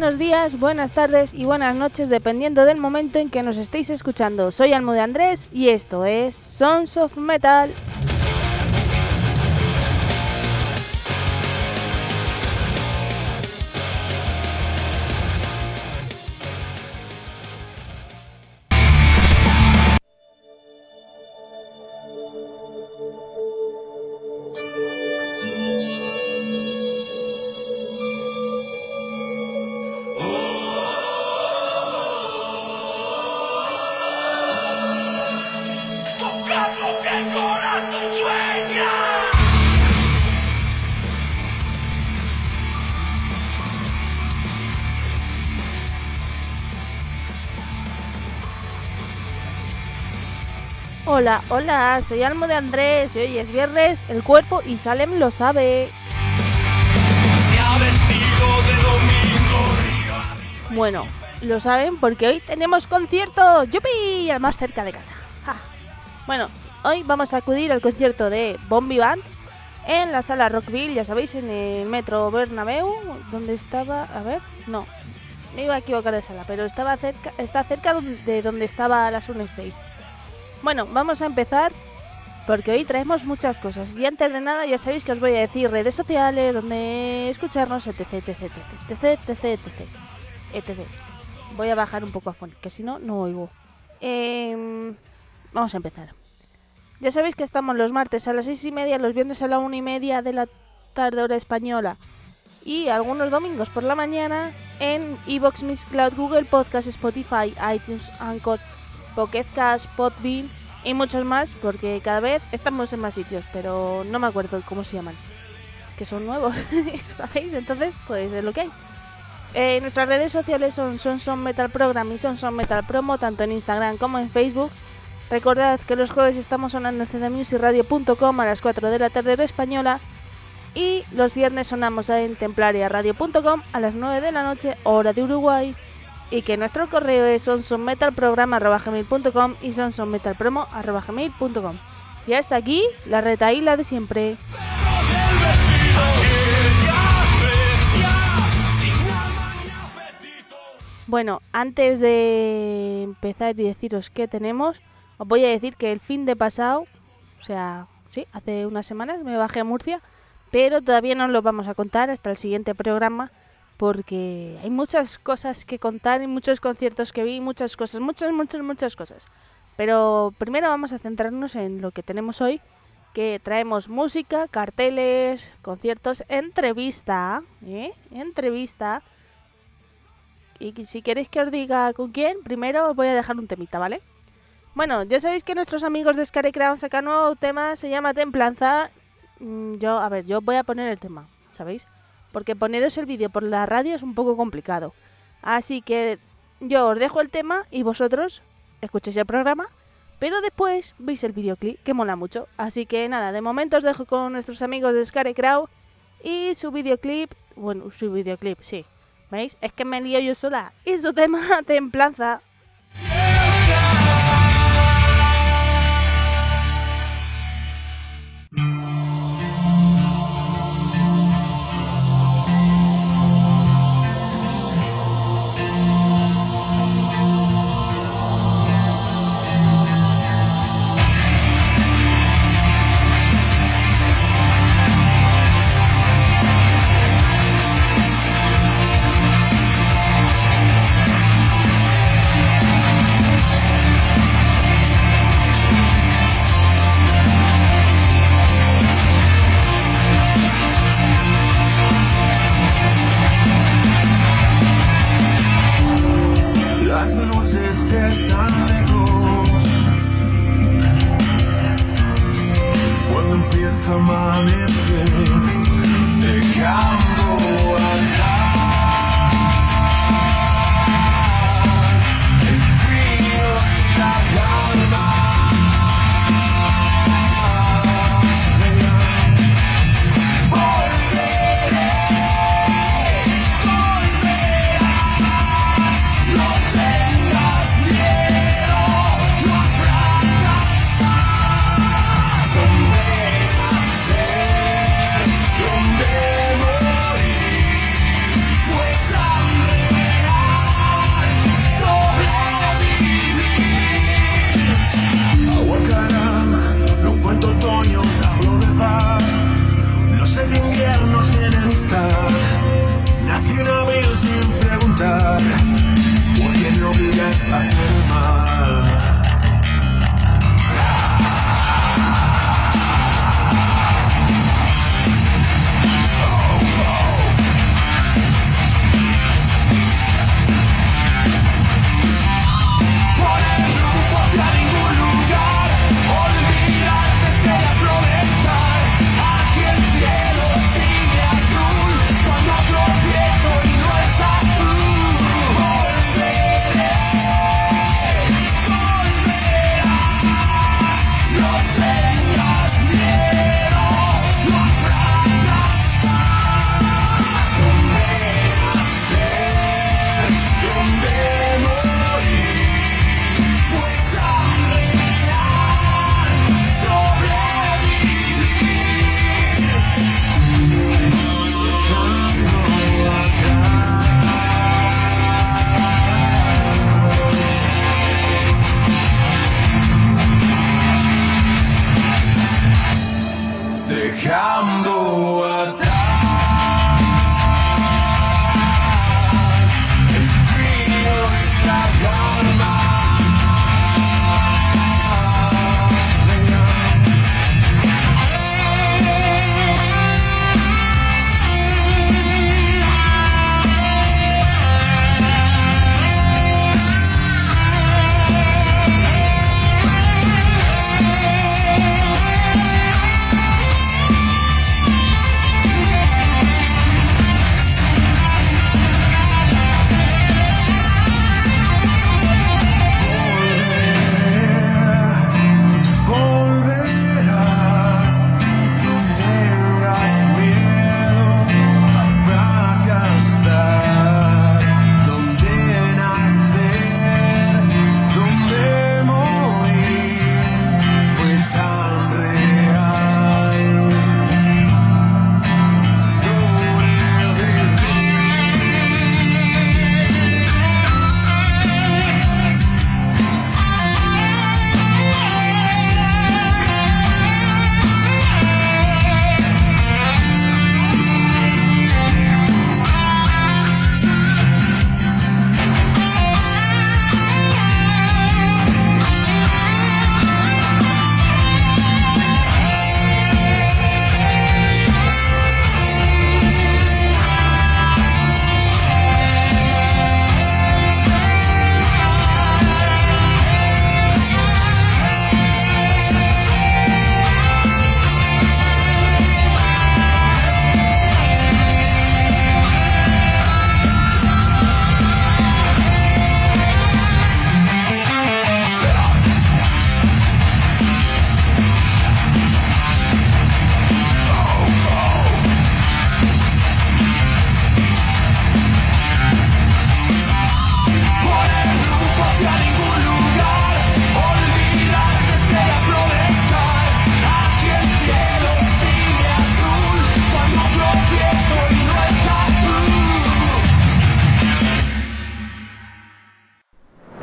buenos días, buenas tardes y buenas noches dependiendo del momento en que nos estéis escuchando. Soy Almo de Andrés y esto es Sons of Metal. Hola, soy Almo de Andrés y hoy es viernes, el cuerpo y Salem lo sabe. Bueno, lo saben porque hoy tenemos concierto, ¡yupi! Al más cerca de casa. Bueno, hoy vamos a acudir al concierto de Bombi en la sala Rockville, ya sabéis, en el metro Bernabéu, donde estaba, a ver, no, me iba a equivocar de sala, pero estaba cerca, está cerca de donde estaba la Sun Stage. Bueno, vamos a empezar porque hoy traemos muchas cosas. Y antes de nada, ya sabéis que os voy a decir redes sociales, donde escucharnos, etc, etc, etc, etc, etc, etc. Voy a bajar un poco a fondo, que si no, no oigo. Eh, vamos a empezar. Ya sabéis que estamos los martes a las seis y media, los viernes a la una y media de la tarde hora española y algunos domingos por la mañana en Evox, Miss Cloud, Google Podcast, Spotify, iTunes, Anchor, Pocket Cast, Podbean y muchos más, porque cada vez estamos en más sitios, pero no me acuerdo cómo se llaman. Que son nuevos, ¿sabéis? Entonces, pues es lo que hay. Eh, nuestras redes sociales son Son Son Metal Program y Son Son Metal Promo, tanto en Instagram como en Facebook. Recordad que los jueves estamos sonando en cdmusicradio.com a las 4 de la tarde hora española y los viernes sonamos en templariaradio.com a las 9 de la noche hora de Uruguay y que nuestro correo es sonsonmetalprograma.gmail.com y sonsonmetalpromo.gmail.com Y hasta aquí la retaíla de siempre. Bueno, antes de empezar y deciros qué tenemos, os voy a decir que el fin de pasado, o sea, sí, hace unas semanas me bajé a Murcia, pero todavía no lo vamos a contar hasta el siguiente programa porque hay muchas cosas que contar y muchos conciertos que vi, muchas cosas, muchas, muchas, muchas cosas. Pero primero vamos a centrarnos en lo que tenemos hoy, que traemos música, carteles, conciertos, entrevista, ¿eh? entrevista. Y si queréis que os diga con quién, primero os voy a dejar un temita, ¿vale? Bueno, ya sabéis que nuestros amigos de Scary Crown sacan nuevo tema, se llama Templanza. Mm, yo, a ver, yo voy a poner el tema, ¿sabéis? Porque poneros el vídeo por la radio es un poco complicado. Así que yo os dejo el tema y vosotros escuchéis el programa, pero después veis el videoclip, que mola mucho. Así que nada, de momento os dejo con nuestros amigos de Scary Crow y su videoclip, bueno, su videoclip, sí. ¿Veis? Es que me lío yo sola. Y su tema, Templanza.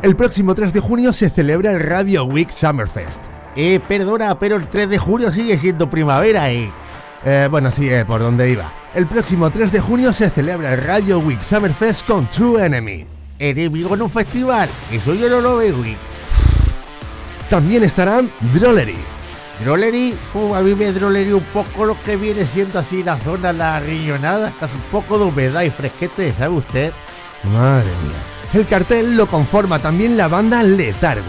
El próximo 3 de junio se celebra el Radio Week Summerfest. Eh, perdona, pero el 3 de junio sigue siendo primavera, eh. Eh, bueno, sí, eh, por donde iba. El próximo 3 de junio se celebra el Radio Week Summerfest con True Enemy. ¿Enemigo en un festival? Eso yo no lo veo, Week. También estarán Drollery. Drollery, uh, a mí me drollery un poco lo que viene siendo así la zona, la riñonada, casi un poco de humedad y fresquete, ¿sabe usted? Madre mía. El cartel lo conforma también la banda Letargus.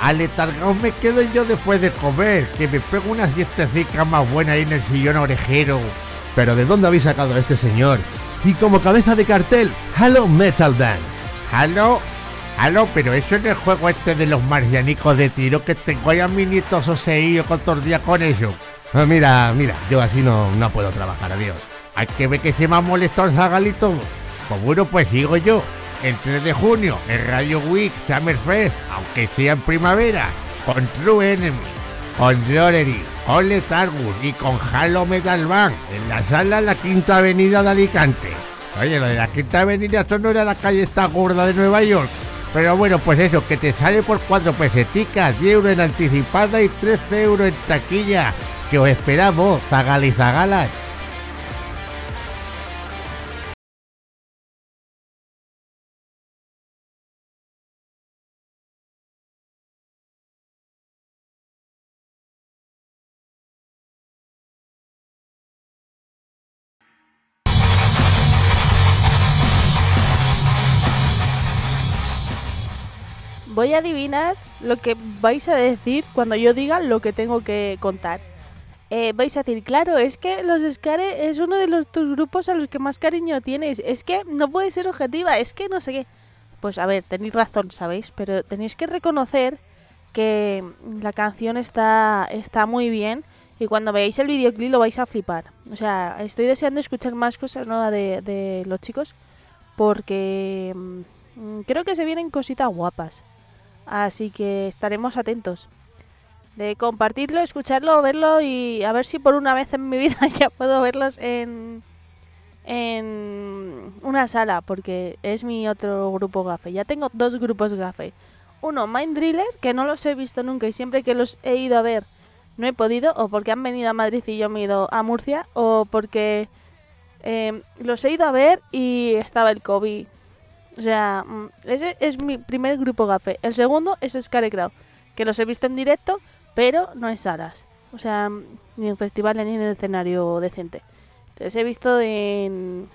A letargaos me quedo yo después de comer, que me pego una siestecica más buena ahí en el sillón orejero. Pero ¿de dónde habéis sacado a este señor? Y como cabeza de cartel, Halo Metal Band. ¿Halo? ¿Halo? Pero eso es el juego este de los marcianicos de tiro que tengo ahí a mi nieto soseío con todo el día con ellos. Ah, mira, mira, yo así no, no puedo trabajar, adiós. Hay que ver que se me ha molestado el zagalito. Pues bueno, pues sigo yo. El 3 de junio, en Radio Week Summerfest, aunque sea en primavera, con True Enemy, con Drollery, con Letargus y con Halo Metal en la sala La Quinta Avenida de Alicante. Oye, lo de la Quinta Avenida, eso no era la calle esta gorda de Nueva York. Pero bueno, pues eso, que te sale por cuatro peseticas, 10 euros en anticipada y 13 euros en taquilla. Que os esperamos, zagal y zagalas. Voy a adivinar lo que vais a decir cuando yo diga lo que tengo que contar. Eh, vais a decir, claro, es que los Scare es uno de los tus grupos a los que más cariño tienes. Es que no puede ser objetiva, es que no sé qué. Pues a ver, tenéis razón, ¿sabéis? Pero tenéis que reconocer que la canción está, está muy bien y cuando veáis el videoclip lo vais a flipar. O sea, estoy deseando escuchar más cosas nuevas de, los chicos porque mm, creo que se vienen cositas guapas. Así que estaremos atentos de compartirlo, escucharlo, verlo y a ver si por una vez en mi vida ya puedo verlos en, en una sala, porque es mi otro grupo gafe. Ya tengo dos grupos gafe. Uno, Mind Driller, que no los he visto nunca y siempre que los he ido a ver no he podido, o porque han venido a Madrid y yo me he ido a Murcia, o porque eh, los he ido a ver y estaba el COVID o sea, mm, ese es mi primer grupo gafe. El segundo es Scarecrow, que los he visto en directo, pero no en salas. O sea, mm, ni en festivales ni en el escenario decente. Les he visto en...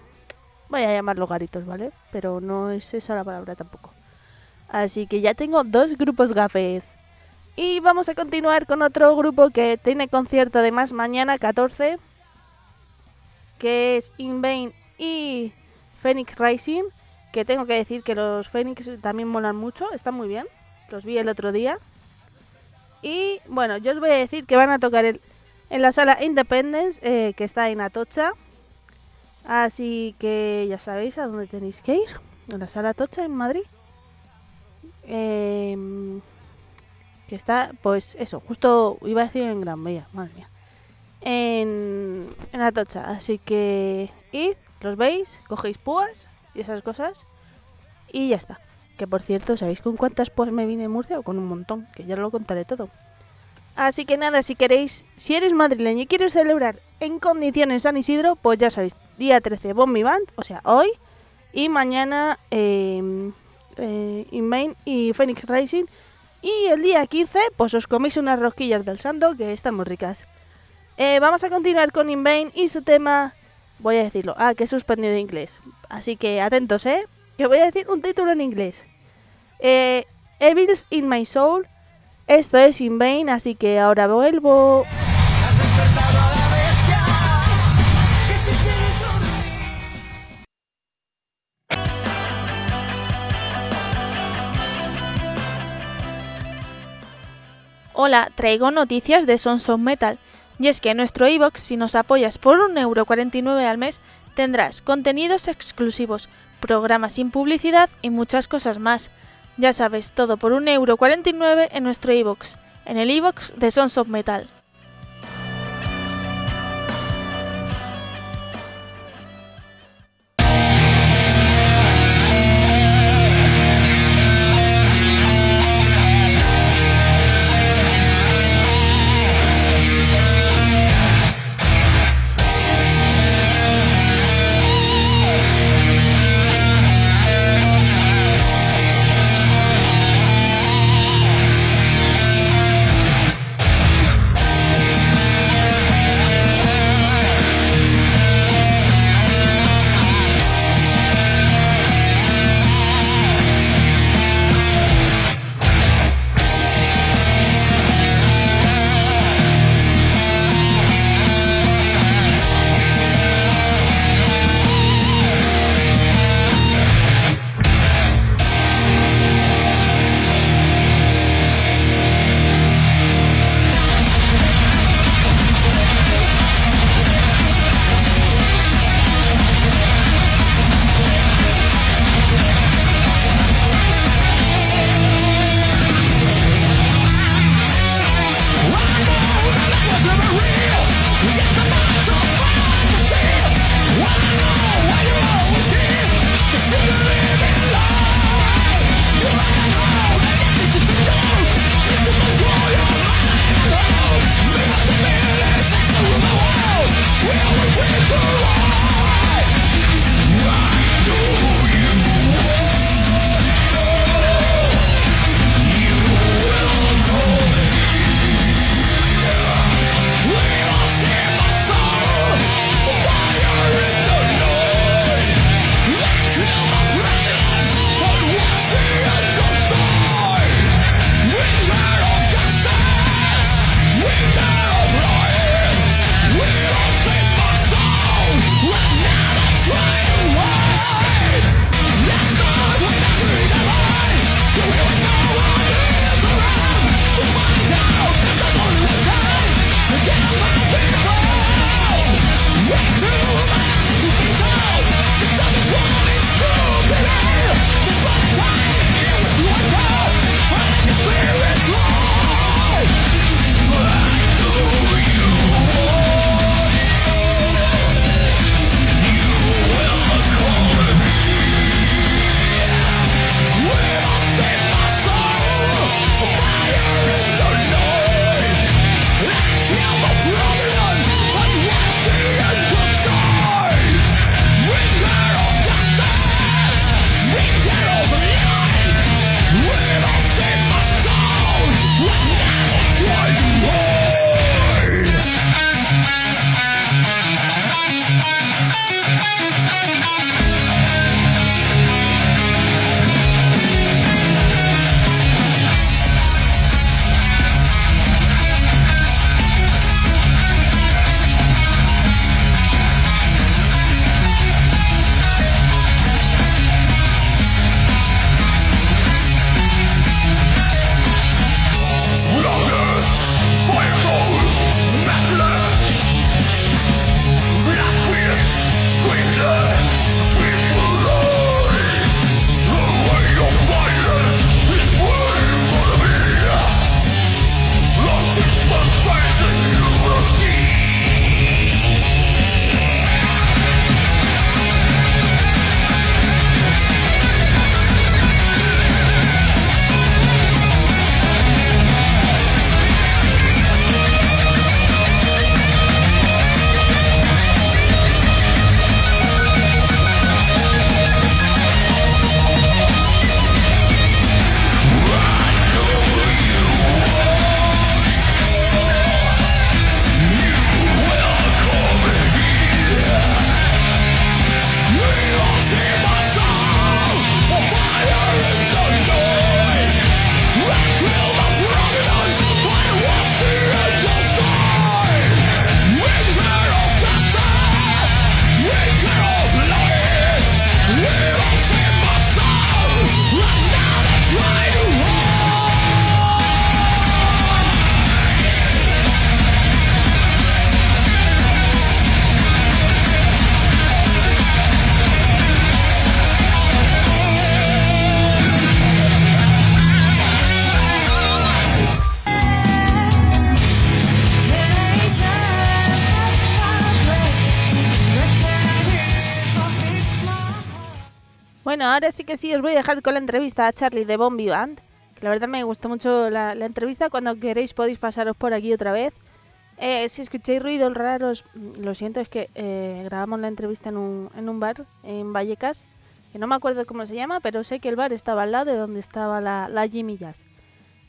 Voy a llamarlo garitos, ¿vale? Pero no es esa la palabra tampoco. Así que ya tengo dos grupos gafes. Y vamos a continuar con otro grupo que tiene concierto además mañana 14. Que es In Vain y Phoenix Rising que tengo que decir que los Fénix también molan mucho, están muy bien. Los vi el otro día. Y bueno, yo os voy a decir que van a tocar el, en la sala Independence, eh, que está en Atocha. Así que ya sabéis a dónde tenéis que ir. En la sala Atocha en Madrid. Eh, que está, pues eso, justo iba a decir en Gran Vía, madre mía. En, en Atocha. Así que id, los veis, cogéis púas y esas cosas. Y ya está. Que por cierto, ¿sabéis con cuántas pues me vine en Murcia? O con un montón, que ya lo contaré todo. Así que nada, si queréis, si eres madrileño y quieres celebrar en condiciones San Isidro, pues ya sabéis, día 13 Bombi o sea, hoy, y mañana eh, eh, y Phoenix Racing, y el día 15, pues os coméis unas rosquillas del santo que están muy ricas. Eh, vamos a continuar con Invain y su tema voy a decirlo. Ah, que he suspendido inglés. Así que atentos, ¿eh? Que voy a decir un título en inglés. Eh, Evils in my soul. Esto es In Vain, así que ahora vuelvo. Hola, traigo noticias de Sons of Metal. Y es que en nuestro iBox, si nos apoyas por 1,49€ al mes, tendrás contenidos exclusivos, programas sin publicidad y muchas cosas más. Ya sabes, todo por 1,49€ en nuestro iBox, en el iBox de Sons of Metal. Bueno, ahora sí que sí, os voy a dejar con la entrevista a Charlie de Bombi Band. La verdad me gustó mucho la, entrevista. Cuando queréis podéis pasaros por aquí otra vez. Eh, si escucháis ruidos raros, lo siento, es que eh, grabamos la entrevista en un, en un bar en Vallecas. Que no me acuerdo cómo se llama, pero sé que el bar estaba al lado de donde estaba la, la Jimmy Jazz.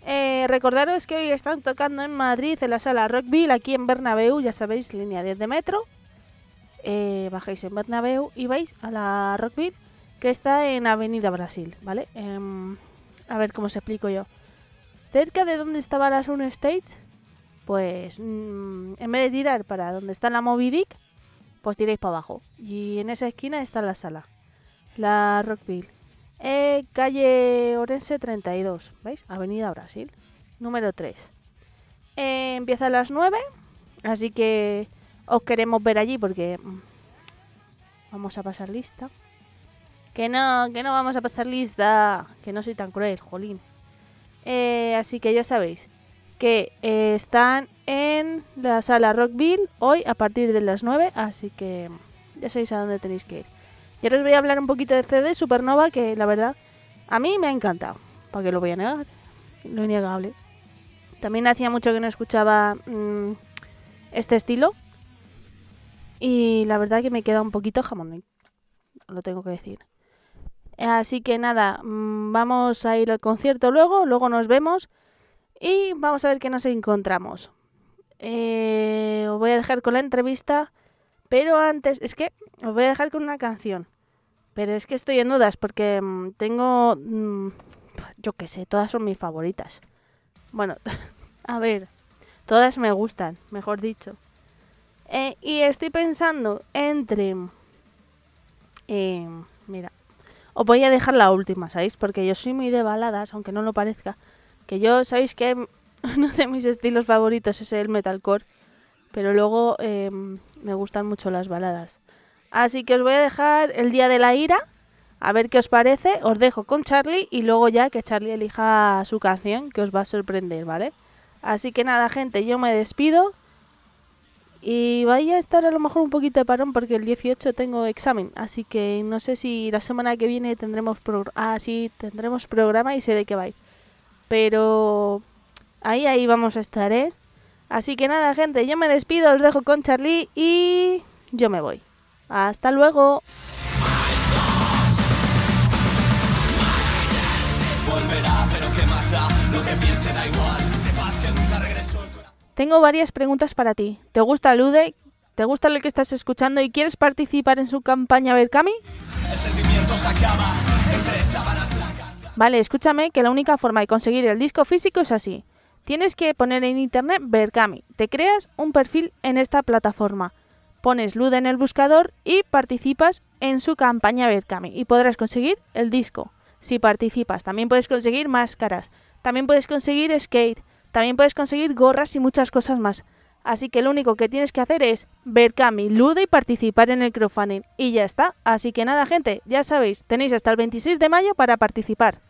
Eh, recordaros que hoy están tocando en Madrid, en la sala Rockville, aquí en Bernabéu, ya sabéis, línea 10 de metro. Bajáis en Bernabéu y vais a la Rockville, que está en Avenida Brasil, ¿vale? Em, a ver cómo os explico yo. Cerca de donde estaba la Sound Stage, pues mm, en vez de tirar para donde está la Moby Dick, pues tiráis para abajo. Y en esa esquina está la sala, la Rockville. Eh, calle Orense 32, ¿veis? Avenida Brasil, número 3. Eh, empieza a las 9, así que os queremos ver allí porque mm, vamos a pasar lista. Que no, que no vamos a pasar lista, que no soy tan cruel, jolín. Eh, así que ya sabéis que eh, están en la sala Rockville hoy a partir de las 9, así que ya sabéis a dónde tenéis que ir. Y ahora os voy a hablar un poquito de CD Supernova, que la verdad a mí me ha encantado. ¿Para qué lo voy a negar? Lo innegable. También hacía mucho que no escuchaba mm, este estilo. Y la verdad que me queda un poquito jamón. Lo tengo que decir. Así que nada, mm, vamos a ir al concierto luego, luego nos vemos y vamos a ver qué nos encontramos. Eh, os voy a dejar con la entrevista, pero antes, es que os voy a dejar con una canción. Pero es que estoy en dudas porque mm, tengo, mm, yo qué sé, todas son mis favoritas. Bueno, a ver, todas me gustan, mejor dicho. Eh, y estoy pensando entre... eh, mira, os voy a dejar la última, ¿sabéis? Porque yo soy muy de baladas, aunque no lo parezca. Que yo, ¿sabéis que Uno de mis estilos favoritos es el metalcore. Pero luego eh, me gustan mucho las baladas. Así que os voy a dejar el día de la ira. A ver qué os parece. Os dejo con Charlie y luego ya que Charlie elija su canción que os va a sorprender, ¿vale? Así que nada, gente, yo me despido. Y vaya a estar a lo mejor un poquito de parón porque el 18 tengo examen. Así que no sé si la semana que viene tendremos programa. Ah, sí, tendremos programa y sé de qué va. Pero ahí, ahí vamos a estar, ¿eh? Así que nada, gente, yo me despido, os dejo con Charlie y yo me voy. Hasta luego. Tengo varias preguntas para ti. ¿Te gusta Lude? ¿Te gusta lo que estás escuchando y quieres participar en su campaña Berkami? Vale, escúchame que la única forma de conseguir el disco físico es así. Tienes que poner en internet Berkami. Te creas un perfil en esta plataforma. Pones Lude en el buscador y participas en su campaña Berkami y podrás conseguir el disco. Si participas, también puedes conseguir máscaras, también puedes conseguir skate, también puedes conseguir gorras y muchas cosas más. Así que lo único que tienes que hacer es ver Cami, Lude y participar en el crowdfunding. Y ya está. Así que nada, gente, ya sabéis, tenéis hasta el 26 de mayo para participar.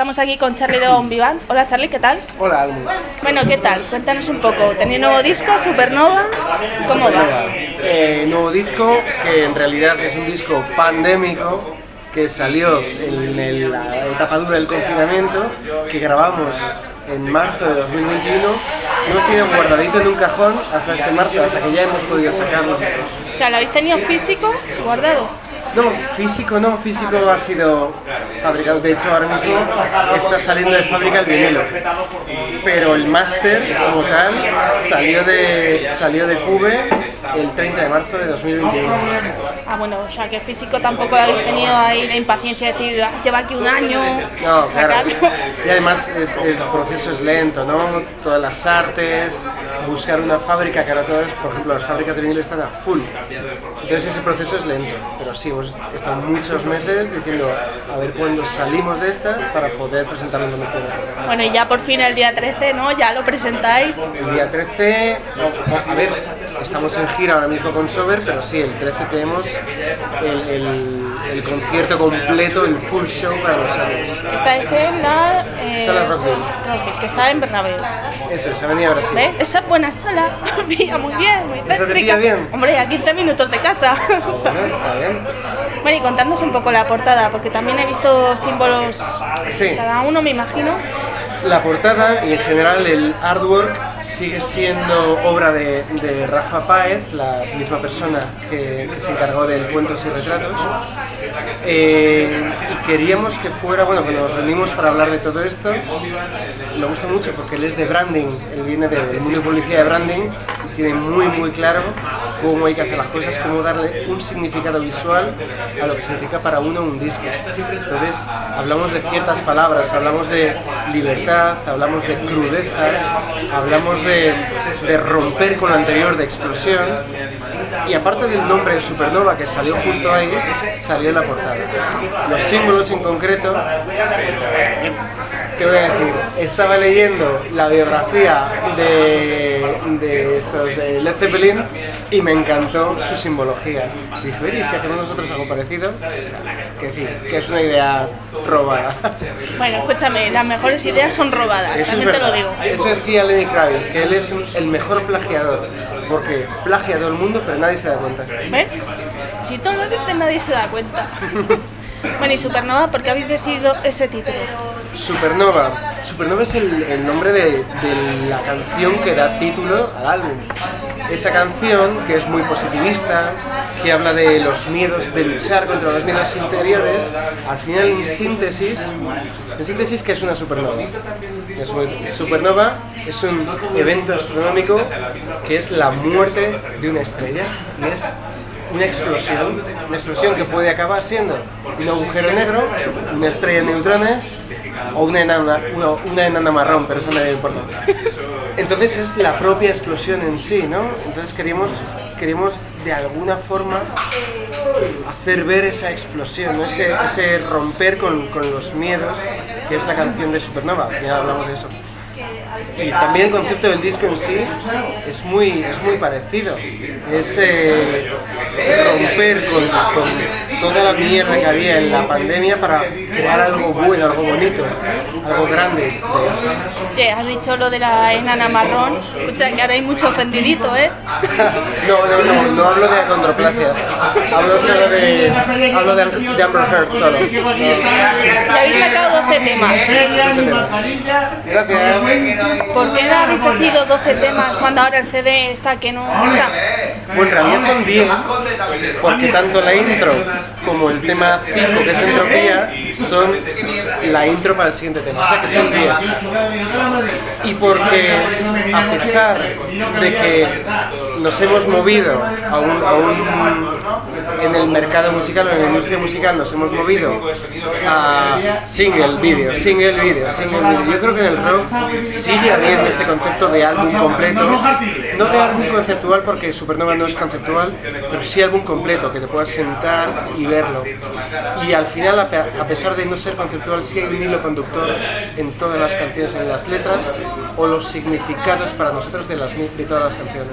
Estamos aquí con Charlie de Bon Vivant. Hola Charlie, ¿qué tal? Hola, Almu. Bueno, ¿qué tal? Cuéntanos un poco. ¿Tenéis nuevo disco, Supernova? ¿Cómo va? Eh, nuevo disco que en realidad es un disco pandémico que salió en el- la etapa dura del confinamiento, que grabamos en marzo de 2021. Lo hemos tenido guardadito en un cajón hasta este marzo, hasta que ya hemos podido sacarlo. O sea, ¿lo habéis tenido físico guardado? No, físico no, físico ha sido fabricado. De hecho, ahora mismo está saliendo de fábrica el vinilo. Pero el máster como tal salió de, salió de Cube el 30 de marzo de 2021. Ah, bueno, o sea, que físico tampoco habéis tenido ahí la impaciencia de decir, "Ah, lleva aquí un año, No, claro. Y además es, es- el proceso es lento, ¿no? Todas las artes, buscar una fábrica, que ahora todas, por ejemplo, las fábricas de vinilo están a full. Entonces ese proceso es lento, pero sí, hemos estado muchos meses diciendo a ver cuándo salimos de esta para poder presentarlo en Venezuela. Bueno, y ya por fin el día 13, ¿no? Ya lo presentáis. El día 13, no, a ver, estamos en gira ahora mismo con Sober, pero sí, el 13 tenemos el, el- el concierto completo, el full show para los años. Esta es en la... eh, Sala Rockville. Rockville, que está en Bernabéu. Eso es, Avenida Brasil. ¿Ves? Esa buena sala, pilla muy bien, muy ¿Esa te pilla bien? Hombre, a 15 minutos de casa. Bueno, está bien. bueno, y contadnos un poco la portada, porque también he visto símbolos, Sí. cada uno me imagino. La portada y en general el artwork sigue siendo obra de, de Rafa Páez, la misma persona que, que se encargó del cuentos y retratos. Eh, y queríamos que fuera, bueno, cuando nos reunimos para hablar de todo esto, me gusta mucho porque él es de branding, él viene del mundo de publicidad de branding tiene muy muy claro cómo hay que hacer las cosas, cómo darle un significado visual a lo que significa para uno un disco. Entonces hablamos de ciertas palabras, hablamos de libertad, hablamos de crudeza, hablamos de, romper con lo anterior, de explosión. Y aparte del nombre de Supernova que salió justo ahí, salió en la portada. Los símbolos en concreto, te voy a decir, estaba leyendo la biografía de, de estos de Led Zeppelin y me encantó su simbología. Dije, oye, ¿y si hacemos nosotros algo parecido? Que sí, que es una idea robada. Bueno, escúchame, las mejores ideas son robadas, Eso es también te lo digo. Eso decía Lenny Kravitz, que él es el mejor plagiador, porque plagia a todo el mundo, pero nadie se da cuenta. ¿Ves? Si todo lo dices nadie se da cuenta. bueno, y Supernova, ¿por qué habéis decidido ese título? Supernova. Supernova es el, nombre de, la canción que da título al álbum. Esa canción que es muy positivista, que habla de los miedos, de luchar contra los miedos interiores, al final en síntesis, en síntesis ¿qué es una supernova? Supernova es un evento astronómico que es la muerte de una estrella es una explosión, una explosión que puede acabar siendo un agujero negro, una estrella de neutrones o una enana, una, una enana marrón, pero eso no importa. Entonces es la propia explosión en sí, ¿no? Entonces queríamos, queríamos de alguna forma hacer ver esa explosión, ese, ese romper con, con los miedos, que es la canción de Supernova, ya hablamos de eso. Y también el concepto del disco en sí es muy, es muy parecido. Es eh, romper con, con toda la mierda que había en la pandemia para crear algo bueno, algo bonito, algo grande de eso. Oye, has dicho lo de la enana marrón. Escucha, que ahora hay mucho ofendidito, ¿eh? No, no, no, no hablo de acondroplasias. Hablo solo de. Hablo de, de Amber Heard solo. Y habéis sacado 12 temas. Gracias. ¿Por qué no habéis decidido 12 temas cuando ahora el CD está que no está? Pues en realidad son 10, porque tanto la intro como el tema 5, que es entropía, son la intro para el siguiente tema. O sea que son 10. Y porque, a pesar de que nos hemos movido a un, a un- en el mercado musical en la industria musical nos hemos movido a single video, single video, single video. Yo creo que en el rock sigue habiendo este concepto de álbum completo, no de álbum conceptual porque Supernova no es conceptual, pero sí álbum completo que te puedas sentar y verlo. Y al final, a pe- a pesar de no ser conceptual, sí hay un hilo conductor en todas las canciones, en las letras o los significados para nosotros de, las, de todas las canciones.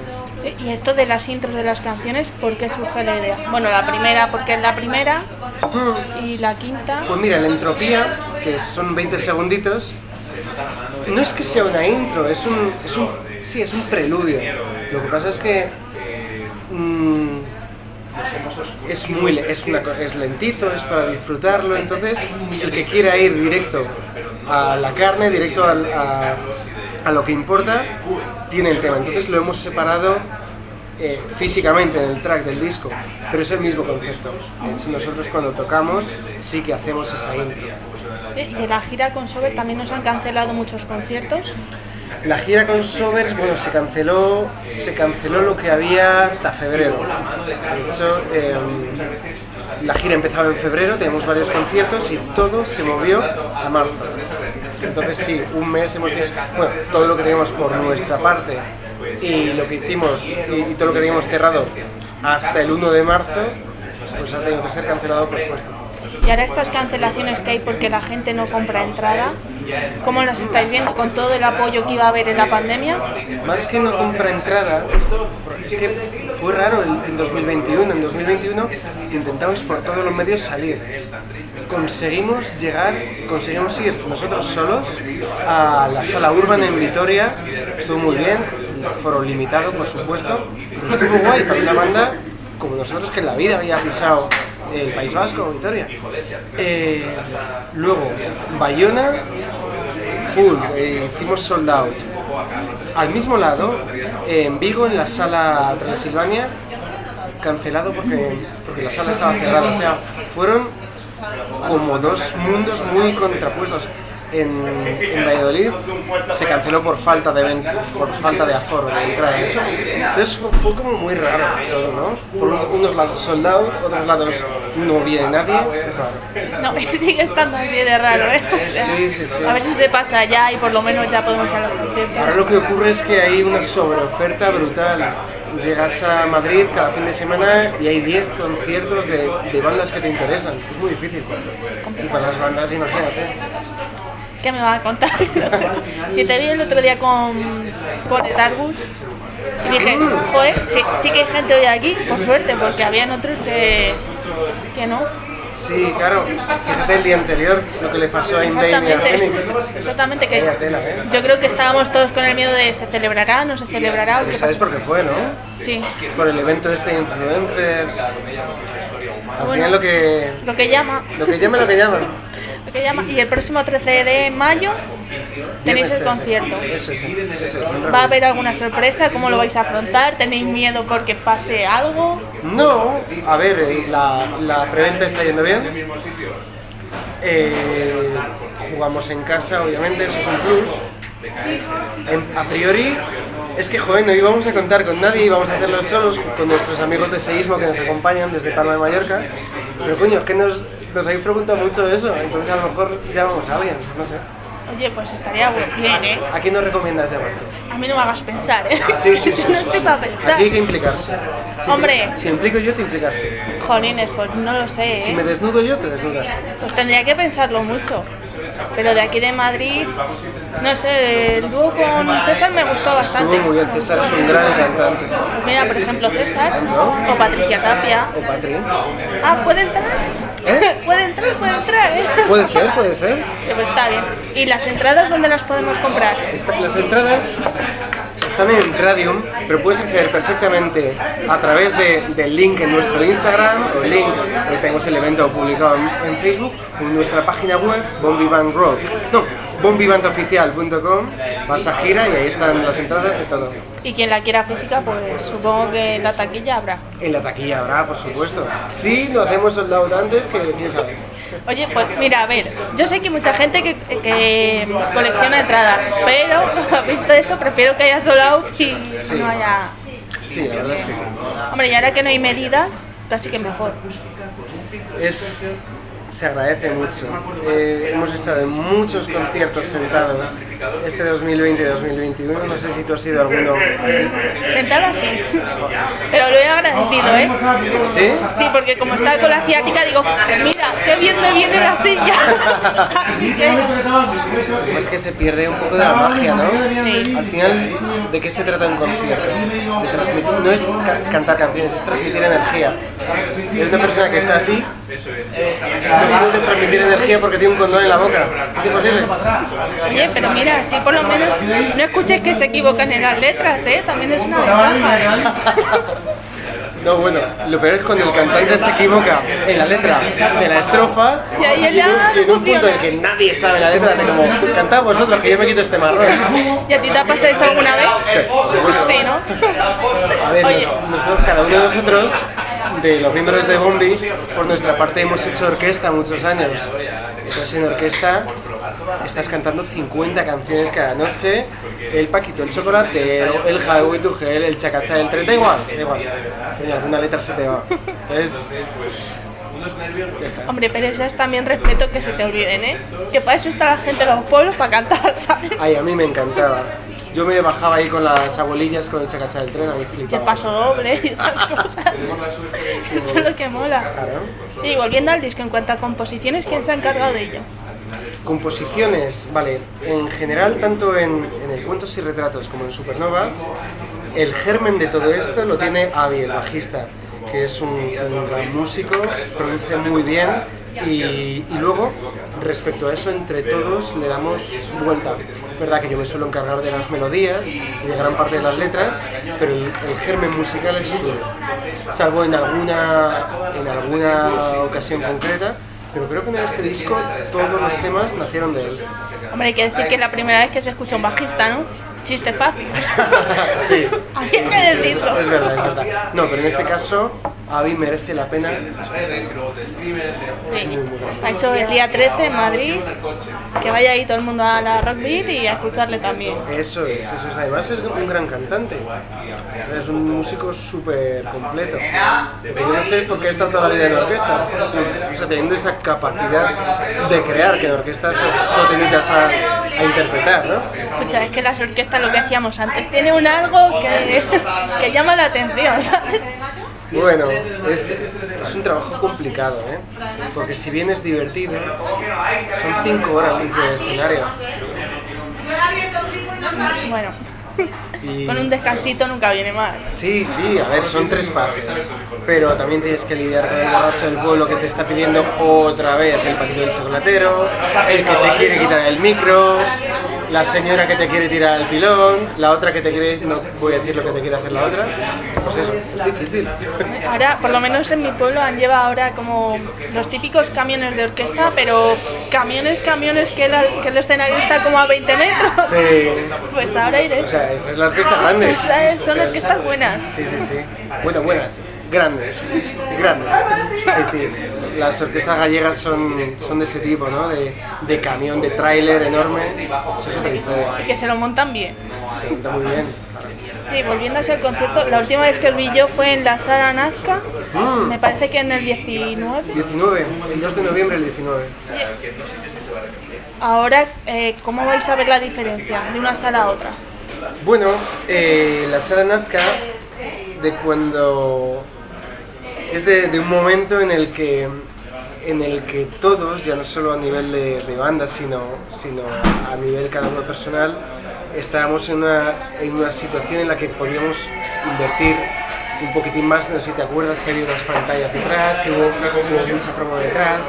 Y esto de las intros de las canciones, ¿por qué surge la idea? Bueno, la primera porque es la primera y la quinta. Pues mira, la entropía, que son 20 segunditos, no es que sea una intro, es un, es un, sí, es un preludio. Lo que pasa es que mm, es muy, es, una, es lentito, es para disfrutarlo. Entonces, el que quiera ir directo a la carne, directo a, a lo que importa, tiene el tema. Entonces lo hemos separado eh, físicamente en el track del disco, pero es el mismo concepto. De hecho, nosotros cuando tocamos sí que hacemos esa intro. Sí, y en la gira con Sober también nos han cancelado muchos conciertos. La gira con Sobers, bueno, se canceló, se canceló lo que había hasta febrero. De hecho, eh, la gira empezaba en febrero, teníamos varios conciertos y todo se movió a marzo. Entonces sí, un mes hemos tenido, bueno, todo lo que teníamos por nuestra parte y lo que hicimos y, y todo lo que teníamos cerrado hasta el 1 de marzo, pues ha tenido que ser cancelado por supuesto. Y ahora estas cancelaciones que hay porque la gente no compra entrada, ¿cómo las estáis viendo con todo el apoyo que iba a haber en la pandemia? Más que no compra entrada, es que fue raro en 2021. En 2021 intentamos por todos los medios salir. Conseguimos llegar, conseguimos ir nosotros solos a la sala Urban en Vitoria. Estuvo muy bien, foro limitado por supuesto, pero estuvo guay para una banda como nosotros que en la vida había pisado el País Vasco, Vitoria. Eh, luego, Bayona, full, eh, hicimos sold out. Al mismo lado, en Vigo, en la sala Transilvania, cancelado porque, porque la sala estaba cerrada. O sea, fueron como dos mundos muy contrapuestos. En, en Valladolid se canceló por falta de por falta de aforo de entradas. Entonces fue, como muy raro todo, ¿no? Por un- unos lados sold out, otros lados no viene nadie, es raro. No, sigue estando así de raro, ¿eh? O sea, Sí, sí, sí. A ver si se pasa ya y por lo menos ya podemos ir a los Ahora conciertos. lo que ocurre es que hay una sobreoferta brutal. Llegas a Madrid cada fin de semana y hay 10 conciertos de, de bandas que te interesan. Es muy difícil. Y para las bandas, imagínate. ¿Qué me va a contar? No sé. Si te vi el otro día con, con Etarbus y dije, joder, sí, sí que hay gente hoy aquí, por suerte, porque habían otros que, que no. Sí, claro. Fíjate el día anterior lo que le pasó a Exactamente, Phoenix. exactamente que ¿eh? yo creo que estábamos todos con el miedo de se celebrará, no se celebrará o qué ¿Sabes por qué fue, no? Sí, Por el evento este de influencers. Al Bueno. final lo que, lo que llama, lo que llama lo que llama. Y el próximo 13 de mayo tenéis el concierto. 13. Eso es, eso es. un ¿Va a haber alguna sorpresa? ¿Cómo lo vais a afrontar? ¿Tenéis miedo porque pase algo? No, a ver, eh, la, preventa está yendo bien. Eh, jugamos en casa, obviamente, eso es un plus. A priori, es que, joder, no íbamos a contar con nadie, íbamos a hacerlo solos con nuestros amigos de Seísmo que nos acompañan desde Palma de Mallorca. Pero coño, es que nos, nos habéis preguntado mucho eso, entonces a lo mejor llamamos a alguien, no sé. Oye, pues estaría bien, ¿eh? ¿A quién nos recomiendas llamar? A mí no me hagas pensar, ¿eh? Sí, sí, sí. no estoy para pensar. Aquí hay que implicarse. Si Hombre. Si implico yo, te implicaste. Jolines, pues no lo sé, Si me ¿eh? desnudo yo, te desnudaste. Pues tendría que pensarlo mucho. Pero de aquí de Madrid, no sé, el dúo con César me gustó bastante. Estuvo muy bien, César es un gran cantante. Pues mira, por ejemplo, César o Patricia Tapia. O Patri. Ah, ¿puede entrar? puede entrar, puede entrar, ¿eh? Puede ser, puede ser. Pues está bien. ¿Y las entradas dónde las podemos comprar? Esta- las entradas están en Entradium, pero puedes acceder perfectamente a través de- del link en nuestro Instagram, o el link que tenemos el evento publicado en, en Facebook, en nuestra página web, Bombivand Rock. No, bombivandоficial.com, vas a gira y ahí están las entradas de todo. Y quien la quiera física, pues supongo que en la taquilla habrá. En la taquilla habrá, por supuesto. Si lo hacemos soldado antes, que quién sabe. Oye, pues mira, a ver, yo sé que hay mucha gente que, que colecciona entradas, pero visto eso, prefiero que haya out y Sí. no haya... Sí, la verdad es que sí. Hombre, y ahora que no hay medidas, casi que mejor. Es, se agradece mucho. Eh, hemos estado en muchos conciertos sentados este 2020 y 2021. No sé si tú has ido a alguno así. Sentada sí. Pero lo he agradecido, ¿eh? ¿Sí? Sí, porque como estaba con la ciática, digo, mira, qué bien me viene la silla. Que, Es que se pierde un poco de la magia, ¿no? Sí. Al final, ¿de qué se trata un concierto? De transmitir, no es ca- cantar canciones, es transmitir energía. Es una persona que está así, no puedes transmitir energía porque tiene un condón en la boca. ¿Es imposible? Oye, pero mira, si por lo menos no escuches que se equivocan en las letras, ¿eh? También es una ventaja. No, bueno, lo peor es cuando el cantante se equivoca en la letra de la estrofa Y ahí ya y en un punto en que nadie sabe la letra, de como, cantad vosotros que yo me quito este marrón. ¿Y a ti te ha pasado eso alguna vez? Sí, ¿no? A ver, Oye. nos- nosotros, cada uno de nosotros, de los miembros de Bombi, por nuestra parte hemos hecho orquesta muchos años. Entonces en orquesta estás cantando 50 canciones cada noche, el Paquito, el Chocolatero, el Highway to Hell, el Chacacha del tren, da igual, da igual. Alguna letra se te va. Entonces. Hombre, pero eso es también respeto que se te olviden, ¿eh? Que para eso está la gente de los pueblos, para cantar, ¿sabes? Ay, a mí me encantaba. Yo me bajaba ahí con las abuelillas con el Chacacha del tren, a mí Se flipaba. paso doble y esas cosas. Eso es lo que mola. Claro. Y volviendo al disco, en cuanto a composiciones, ¿quién se ha encargado de ello? Composiciones, vale, en general, tanto en, en el Cuentos y Retratos como en Supernova, el germen de todo esto lo tiene Avi, el bajista, que es un, un gran músico, produce muy bien y, y luego, respecto a eso, entre todos le damos vuelta. Es verdad que yo me suelo encargar de las melodías y de gran parte de las letras, pero el, el germen musical es suyo, salvo en alguna, en alguna ocasión concreta. Pero creo que en este disco todos los temas nacieron de él. Hombre, hay que decir que es la primera vez que se escucha un bajista, ¿no? Chiste fácil. sí, Hay que decirlo. es verdad, es verdad. No, pero en este caso, Avi merece la pena. Sí. Para eso el día 13 en Madrid, que vaya ahí todo el mundo a la Rockbeat y a escucharle también. Eso es, eso es. Además es un gran cantante. Es un músico súper completo. Yo no sé por qué estado toda la vida en orquesta. O sea, teniendo esa capacidad de crear, que en orquesta so- solo te limitas a, a interpretar, ¿no? Escucha, es que las orquestas, lo que decíamos antes, tiene un algo que, que llama la atención, ¿sabes? Bueno, es, es un trabajo complicado, ¿eh? Porque si bien es divertido, son cinco horas dentro del escenario. Bueno, Y con un descansito nunca viene mal. sí, sí, a ver, son tres pases. Pero también tienes que lidiar con el borracho del pueblo que te está pidiendo otra vez el paquito del chocolatero, el que te quiere quitar el micro, la señora que te quiere tirar el pilón, la otra que te quiere, no voy a decir lo que te quiere hacer la otra. Pues eso, es difícil. Ahora, por lo menos en mi pueblo han llevado ahora como los típicos camiones de orquesta, pero camiones, camiones que, la- que el escenario está como a 20 metros. Sí. Pues ahora de O sea, esa es la orquesta grande. Esa- Son orquestas buenas. Sí, sí, sí. Bueno, buenas. Grandes. Grandes. Sí, sí. Las orquestas gallegas son, son de ese tipo, ¿no? De, de camión, de tráiler enorme. Eso es otra historia. Y que se lo montan bien. Se monta muy bien. Y volviendo hacia el concierto, la última vez que os vi yo fue en la sala Nazca, Mm. me parece que en el 19. 19, el 2 de noviembre el 19. Ahora, eh, ¿cómo vais a ver la diferencia de una sala a otra? Bueno, eh, la sala Nazca, de cuando. Es de, de un momento en el que en el que todos, ya no solo a nivel de, de banda, sino, sino a nivel cada uno personal, estábamos en una, en una situación en la que podíamos invertir un poquitín más, no sé si te acuerdas que había unas pantallas detrás, que hubo, hubo mucha promo detrás.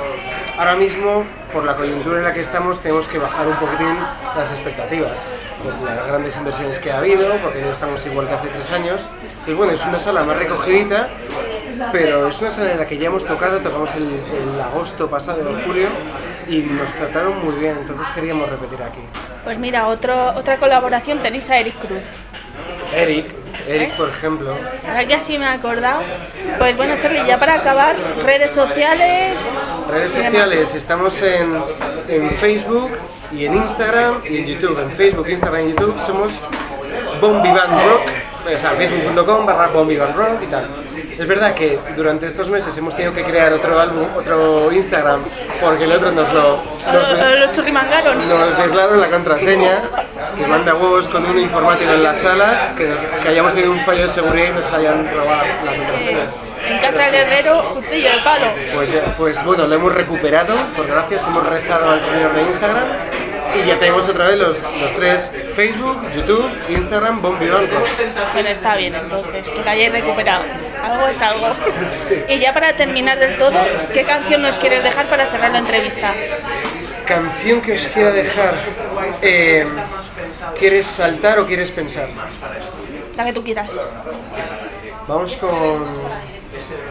Ahora mismo, por la coyuntura en la que estamos, tenemos que bajar un poquitín las expectativas, por las grandes inversiones que ha habido, porque no estamos igual que hace tres años. Pues bueno, es una sala más recogidita, pero es una sala en la que ya hemos tocado, tocamos el, el agosto pasado, el julio, y nos trataron muy bien, entonces queríamos repetir aquí. Pues mira, otro, otra colaboración tenéis a Eric Cruz. Eric, Eric ¿Eh? por ejemplo, Ahora que así me he acordado. Pues bueno, Charlie, ya para acabar, redes sociales. redes sociales, estamos en, en Facebook y en Instagram y en YouTube. En Facebook, Instagram y YouTube somos Bombi Band Rock o sea, facebook.com barra rock y tal. Es verdad que durante estos meses hemos tenido que crear otro álbum, otro Instagram, porque el otro nos lo... Nos, Los churrimangaron. nos declararon la contraseña, que manda huevos con un informático en la sala, que, nos- que hayamos tenido un fallo de seguridad y nos hayan robado la contraseña. En casa de Guerrero, cuchillo de palo. Pues, ya- pues bueno, lo hemos recuperado, por gracias, hemos rezado al señor de Instagram y ya tenemos otra vez los, los tres, Facebook, YouTube, Instagram, Bombi Banco. Bueno, está bien entonces, que la hayáis recuperado. Algo es algo. Y ya para terminar del todo, ¿qué canción nos quieres dejar para cerrar la entrevista? Canción que os quiera dejar. eh, ¿Quieres saltar o quieres pensar? La que tú quieras. Vamos con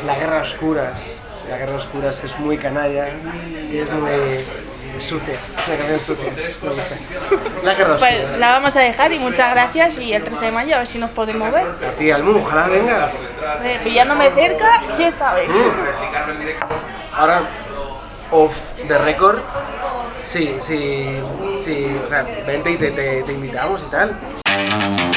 La Guerra Oscuras. La Guerra Oscuras que es muy canalla, que es muy sucia. Canción sucia. La Guerra Pues la vamos a dejar y muchas gracias y el 13 de mayo a ver si nos podemos ver. A ti, Almu, ojalá vengas. Eh, pillándome cerca, quién sabe. Ahora, off the record, sí, sí, sí, o sea, vente y te, te, te invitamos y tal.